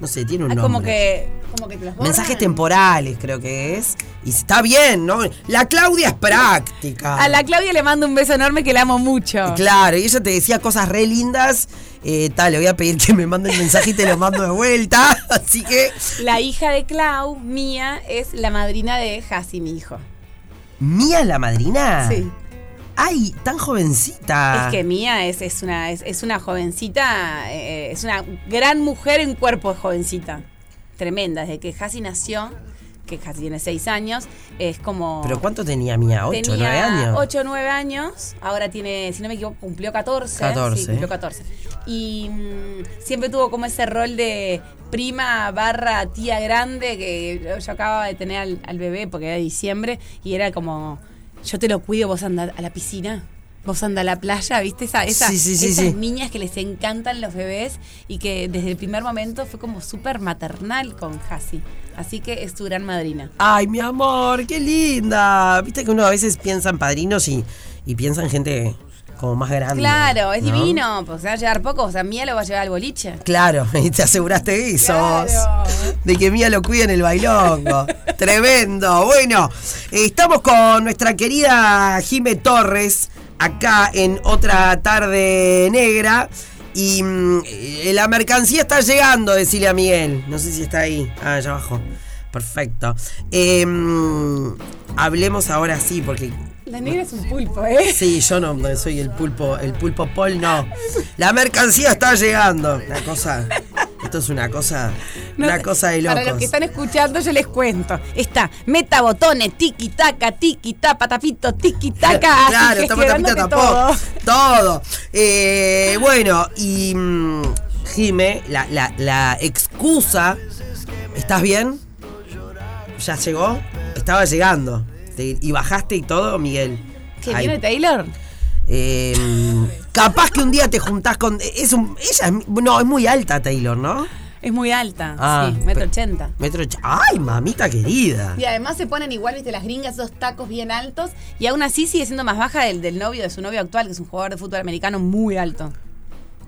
No sé, tiene un Ah, nombre. como que, como que te los borran. Mensajes temporales, creo que es. Y está bien, ¿no? La Claudia es práctica. A la Claudia le mando un beso enorme que la amo mucho. Claro, y ella te decía cosas re lindas. Eh, tal, le voy a pedir que me mande el mensaje y te lo mando de vuelta. [laughs] Así que. La hija de Clau, Mía, es la madrina de Hasi, mi hijo. ¿Mía la madrina? Sí. Ay, tan jovencita. Es que Mía es, es una, es, es una jovencita, eh, es una gran mujer en cuerpo de jovencita. Tremenda, desde que Hasi nació, que Hasi tiene seis años, es como... ¿Pero cuánto tenía Mía? ¿Ocho, tenía nueve años? 8 o 9 años, ahora tiene, si no me equivoco, cumplió 14. 14. Sí, cumplió 14. Y mm, siempre tuvo como ese rol de prima barra tía grande, que yo, yo acababa de tener al, al bebé porque era diciembre, y era como, yo te lo cuido, vos anda a la piscina. Vos anda a la playa, ¿viste? Esa, esa- Sí, sí, sí, esas niñas que les encantan los bebés y que desde el primer momento fue como súper maternal con Hasi. Así que es tu gran madrina. Ay, mi amor, qué linda. Viste que uno a veces piensa en padrinos y, y piensa en gente como más grande. Claro, es ¿no? divino, pues se va a llevar poco, o sea, Mía lo va a llevar al boliche. Claro, [laughs] y te aseguraste de eso. Claro. De que Mía lo cuide en el bailongo. [laughs] Tremendo. Bueno, eh, estamos con nuestra querida Jime Torres, acá en otra tarde negra. Y mm, eh, la mercancía está llegando, decirle a Miguel. No sé si está ahí. Ah, allá abajo. Perfecto. Eh, mm, hablemos ahora sí, porque. La negra es un pulpo, ¿eh? Sí, yo no, no soy el pulpo, el pulpo Paul, no. La mercancía está llegando. La cosa. Esto es una cosa, una cosa de locos. Para los que están escuchando, yo les cuento. Está meta botones, tiki taca, tiki tapa, tapito, tiki taca. [laughs] claro, tapa, tapita, tapó. Todo. todo. Eh, bueno, y mm, Jime, la, la, la excusa. ¿Estás bien? ¿Ya llegó? Estaba llegando. ¿Y bajaste y todo, Miguel? ¿Que viene Taylor? Eh, capaz que un día te juntás con. Es un, ella es, no, es muy alta Taylor, ¿no? Es muy alta, ah, sí, metro ochenta. Metro ¡Ay, mamita querida! Y además se ponen igual, viste, las gringas, esos tacos bien altos. Y aún así sigue siendo más baja del, del novio, de su novio actual, que es un jugador de fútbol americano muy alto.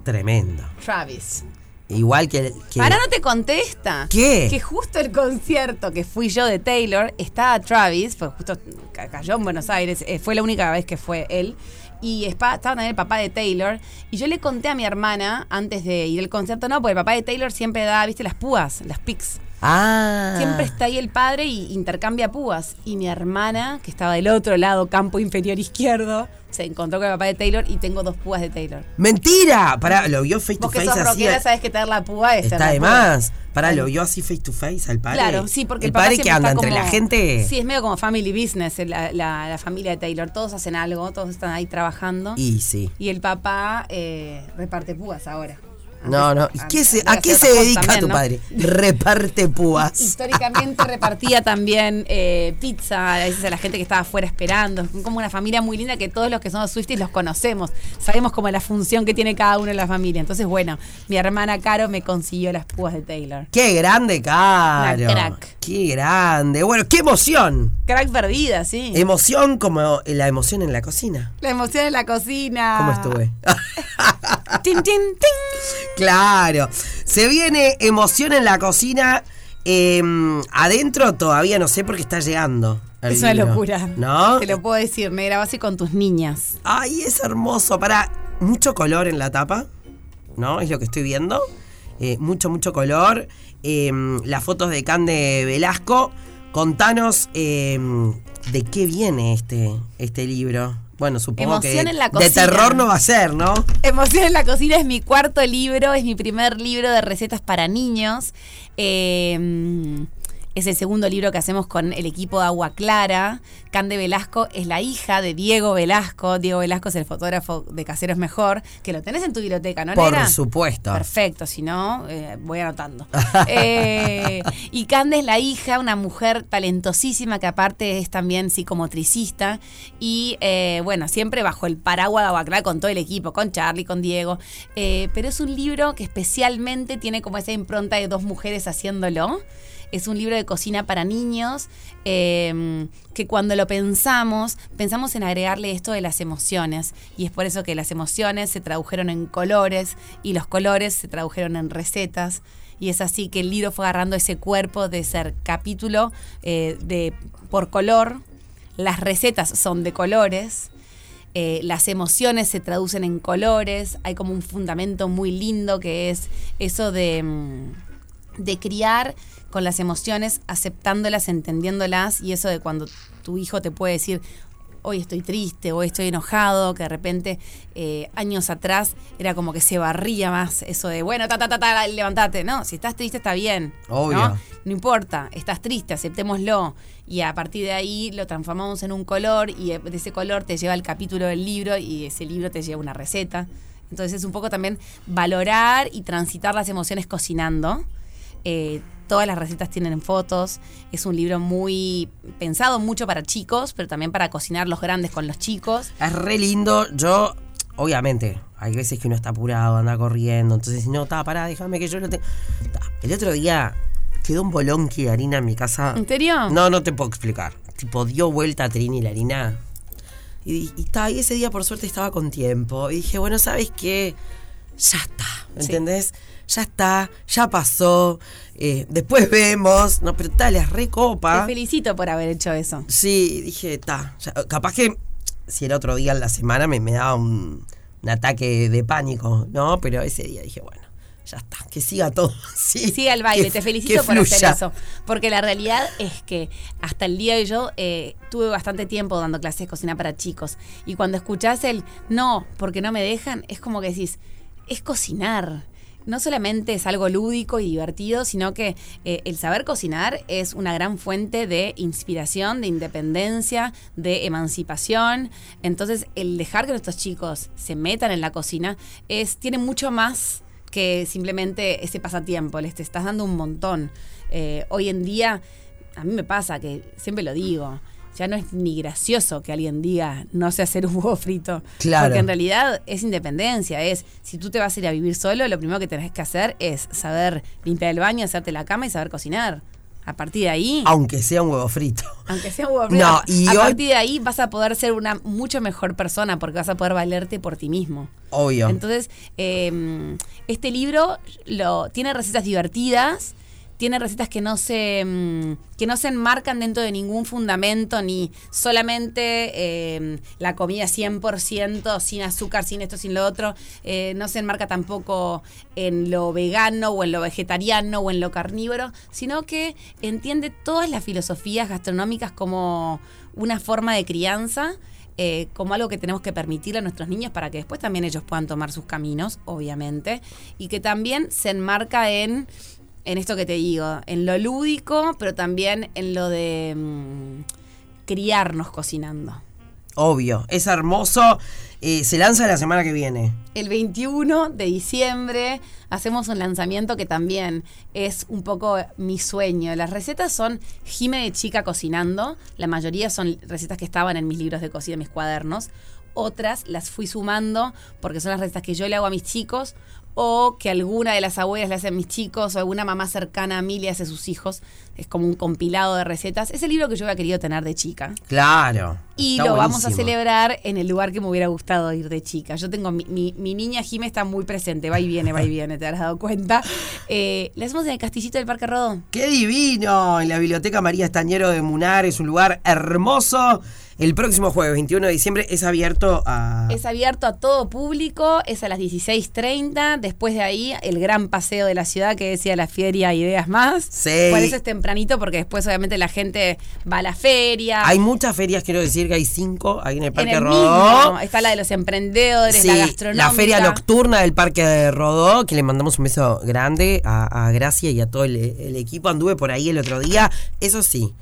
Tremendo. Travis. Igual que, Ahora no te contesta. ¿Qué? Que justo el concierto que fui yo de Taylor estaba Travis, pues justo cayó en Buenos Aires, eh, fue la única vez que fue él y estaba también el papá de Taylor. Y yo le conté a mi hermana antes de ir al concierto, no, porque el papá de Taylor siempre da, viste, las púas, las pics. Ah. Siempre está ahí el padre y intercambia púas. Y mi hermana, que estaba del otro lado, campo inferior izquierdo, se encontró con el papá de Taylor y tengo dos púas de Taylor. ¡Mentira! Pará, lo vio face to face sos así. sabes que tener la púa es Está de más. Pará, lo vio así face to face al padre. Claro, sí, porque el, padre que anda entre la gente. Sí, es medio como family business la, la, familia de Taylor. Todos hacen algo, todos están ahí trabajando. Y sí. Y el papá eh, reparte púas ahora. No, no. ¿Y qué se, ¿A qué se dedica tu padre? Reparte púas. Históricamente repartía también eh, pizza a veces a la gente que estaba afuera esperando. Como una familia muy linda que todos los que somos Swifties los conocemos. Sabemos como la función que tiene cada uno en la familia. Entonces, bueno, mi hermana Caro me consiguió las púas de Taylor. ¡Qué grande, Caro! crack. ¡Qué grande! Bueno, ¡qué emoción! Crack perdida, sí. Emoción como la emoción en la cocina. La emoción en la cocina. ¿Cómo estuve? tin, tin, tin. Claro. Se viene emoción en la cocina. Em, adentro todavía no sé por qué está llegando. Es una locura. ¿No? Te lo puedo decir, me grabás con tus niñas. Ay, es hermoso. Para, mucho color en la tapa. ¿No? Es lo que estoy viendo. Eh, mucho, mucho color. Em, las fotos de Cande Velasco. Contanos em, de qué viene este, este libro. Bueno, supongo que de terror no va a ser, ¿no? Emoción en la cocina es mi cuarto libro, es mi primer libro de recetas para niños. Eh, es el segundo libro que hacemos con el equipo de Agua Clara. Cande Velasco es la hija de Diego Velasco. Diego Velasco es el fotógrafo de Caseros Mejor, que lo tenés en tu biblioteca, ¿no? Por supuesto. Perfecto, si no, eh, voy anotando. [laughs] Eh, y Cande es la hija, una mujer talentosísima que aparte es también psicomotricista. Y eh, bueno, siempre bajo el paraguas de Agua Clara con todo el equipo, con Charlie, con Diego. pero es un libro que especialmente tiene como esa impronta de dos mujeres haciéndolo. Es un libro de cocina para niños em, que cuando lo pensamos, pensamos en agregarle esto de las emociones. Y es por eso que las emociones se tradujeron en colores y los colores se tradujeron en recetas. Y es así que el libro fue agarrando ese cuerpo de ser capítulo eh, de, por color. Las recetas son de colores. Eh, las emociones se traducen en colores, hay como un fundamento muy lindo que es eso de, mm, de criar con las emociones, aceptándolas, entendiéndolas y eso de cuando tu hijo te puede decir, hoy estoy triste, hoy estoy enojado, que de repente eh, años atrás era como que se barría más eso de, bueno, ta, ta, ta, ta, levantate. No, si estás triste está bien. Obvio. ¿no? no importa, estás triste, aceptémoslo. Y a partir de ahí lo transformamos en un color y de ese color te lleva el capítulo del libro y ese libro te lleva una receta. Entonces es un poco también valorar y transitar las emociones cocinando. Eh, todas las recetas tienen fotos. Es un libro muy pensado mucho para chicos, pero también para cocinar los grandes con los chicos. Es re lindo. Yo, obviamente, hay veces que uno está apurado, anda corriendo. Entonces, no, está, pará, déjame que yo lo tenga. El otro día quedó un bolonqui de harina en mi casa. ¿En serio? No, no te puedo explicar. Tipo, dio vuelta a Trini la harina. Y, y, y ese día, por suerte, estaba con tiempo. Y dije, bueno, ¿sabes qué? Ya está. ¿Entendés? Ya está, ya pasó, eh, después vemos, no, pero tal, es recopa. Te felicito por haber hecho eso. Sí, dije, está, capaz que si el otro día en la semana me, me daba un, ataque de pánico, ¿no? Pero ese día dije, bueno, ya está, que siga todo. Que siga el baile. que- Te felicito por hacer eso. Porque la realidad es que hasta el día de hoy yo eh, tuve bastante tiempo dando clases de cocina para chicos. Y cuando escuchás el no, porque no me dejan, es como que decís, es cocinar. No solamente es algo lúdico y divertido, sino que eh, el saber cocinar es una gran fuente de inspiración, de independencia, de emancipación. Entonces, el dejar que nuestros chicos se metan en la cocina es, tiene mucho más que simplemente ese pasatiempo, les estás dando un montón. Eh, hoy en día, a mí me pasa que siempre lo digo, ya no es ni gracioso que alguien diga no sé hacer un [laughs] huevo frito. Claro. Porque en realidad es independencia, es si tú te vas a ir a vivir solo, lo primero que tenés que hacer es saber limpiar el baño, hacerte la cama y saber cocinar. A partir de ahí, Aunque sea un huevo frito. aunque sea un huevo frito, No, y a hoy- partir de ahí vas a poder ser una mucho mejor persona porque vas a poder valerte por ti mismo. Obvio. Entonces, eh, este libro lo, tiene recetas divertidas, tiene recetas que no se mm, que no se enmarcan dentro de ningún fundamento, ni solamente eh, la comida 100% sin azúcar, sin esto, sin lo otro. Eh, no se enmarca tampoco en lo vegano o en lo vegetariano o en lo carnívoro, sino que entiende todas las filosofías gastronómicas como una forma de crianza eh, como algo que tenemos que permitirle a nuestros niños para que después también ellos puedan tomar sus caminos, obviamente, y que también se enmarca en, en esto que te digo, en lo lúdico, pero también en lo de mm, criarnos cocinando. Obvio. Es hermoso. Eh, se lanza la semana que viene. El 21 de diciembre hacemos un lanzamiento que también es un poco mi sueño. Las recetas son Jime de chica cocinando. La mayoría son recetas que estaban en mis libros de cocina, en mis cuadernos. Otras las fui sumando porque son las recetas que yo le hago a mis chicos o que alguna de las abuelas le hace a mis chicos o alguna mamá cercana a mí le hace a sus hijos. Es como un compilado de recetas. Es el libro que yo había querido tener de chica. Claro. Y lo vamos a celebrar en el lugar que me hubiera gustado ir de chica. Yo tengo, mi, mi- mi niña Jime está muy presente, va y viene, va y viene, te habrás dado cuenta. Eh, le hacemos en el castillito del Parque Rodó. ¡Qué divino! En la Biblioteca María Estañero de Munar es un lugar hermoso. El próximo jueves, 21 de diciembre, es abierto a... Es abierto a todo público, es a las 16.30. Después de ahí, el gran paseo de la ciudad que decía la feria Ideas Más. Sí. Por eso es tempranito, porque después obviamente la gente va a la feria. Hay muchas ferias, quiero decir que hay cinco ahí en el en Parque el Rodó. mismo, está la de los emprendedores, Sí, la gastronómica. la feria nocturna del Parque de Rodó, que le mandamos un beso grande a, a Gracia y a todo el, el equipo. Anduve por ahí el otro día. Eso sí,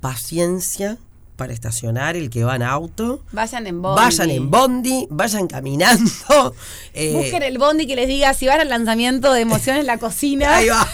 paciencia para estacionar el que va en auto. Vayan en bondi. Vayan en bondi, vayan caminando. [laughs] eh, Busquen el bondi que les diga si van al lanzamiento de emociones en la [laughs] cocina. Ahí va.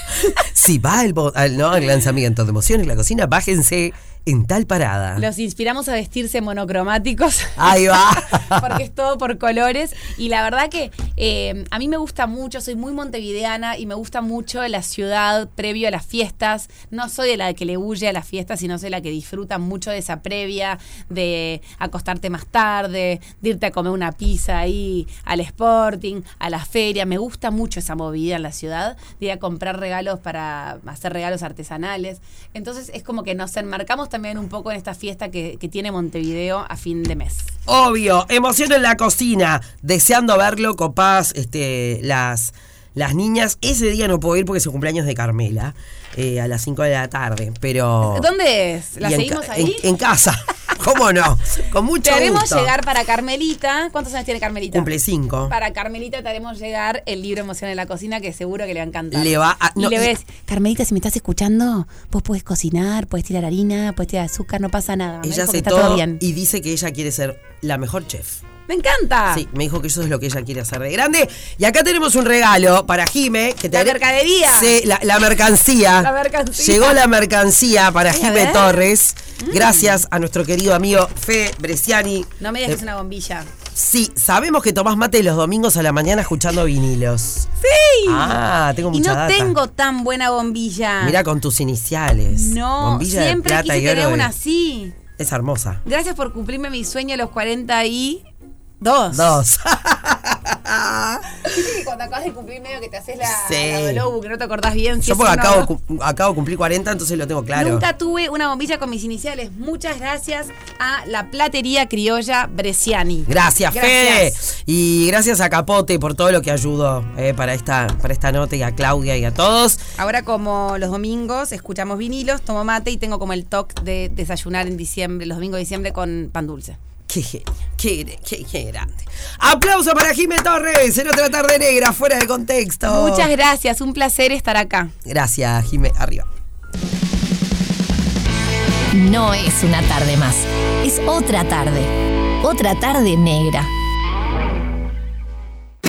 Si va el, no, al lanzamiento de emociones en la cocina, bájense en tal parada. Los inspiramos a vestirse monocromáticos. Ahí va. [laughs] porque es todo por colores. Y la verdad que eh, a mí me gusta mucho, soy muy montevideana y me gusta mucho la ciudad previo a las fiestas. No soy de la que le huye a las fiestas, sino soy la que disfruta mucho de esa previa, de acostarte más tarde, de irte a comer una pizza ahí al Sporting, a la feria. Me gusta mucho esa movida en la ciudad, de ir a comprar regalos para hacer regalos artesanales. Entonces es como que nos enmarcamos también un poco en esta fiesta que, que tiene Montevideo a fin de mes. Obvio, emoción en la cocina, deseando verlo, copás, este, las, las niñas. Ese día no puedo ir porque es el cumpleaños de Carmela, eh, a las 5 de la tarde, pero... ¿Dónde es? ¿La en seguimos ahí? En, en casa, [laughs] ¿cómo no? Con mucho te haremos gusto. llegar para Carmelita. ¿Cuántos años tiene Carmelita? Cumple 5. Para Carmelita te haremos llegar el libro Emoción en la cocina que seguro que le va a encantar. Le va a- y le ves, Carmelita, si me estás escuchando, vos podés cocinar, podés tirar harina, podés tirar azúcar, no pasa nada. Ella hace todo, todo bien. y dice que ella quiere ser la mejor chef. ¡Me encanta! Sí, me dijo que eso es lo que ella quiere hacer de grande. Y acá tenemos un regalo para Jime. Que te La mercadería. Sí, la, la mercancía. La mercancía. Llegó la mercancía para Jime. Torres. Mm. Gracias a nuestro querido amigo Fe Bresciani. No me digas que Eh, es una bombilla. Sí, sabemos que tomás mate los domingos a la mañana escuchando vinilos. ¡Sí! Ah, tengo y mucha no data. tengo tan buena bombilla. Mira con tus iniciales. No, Bombilla de siempre plata quise y tener de- una así. Es hermosa. Gracias por cumplirme mi sueño a los 42. Dos. Viste que cuando acabas de cumplir medio que te haces la, Sí. la Dolobu, que no te acordás bien. si Yo porque acabo, no. cu- acabo de cumplir 40, entonces lo tengo claro. Nunca tuve una bombilla con mis iniciales. Muchas gracias a la platería criolla Bresciani. Gracias, Fede. Y gracias a Capote por todo lo que ayudó eh, para, esta, para esta nota y a Claudia y a todos. Ahora como los domingos escuchamos vinilos, tomo mate y tengo como el toque de desayunar en diciembre, los domingos de diciembre con pan dulce. Qué, genio, qué, qué- qué grande. Aplauso para Jimé Torres en otra tarde negra, fuera de contexto. Muchas gracias, un placer estar acá. Gracias, Jimé. Arriba. No es una tarde más, es otra tarde. Otra tarde negra.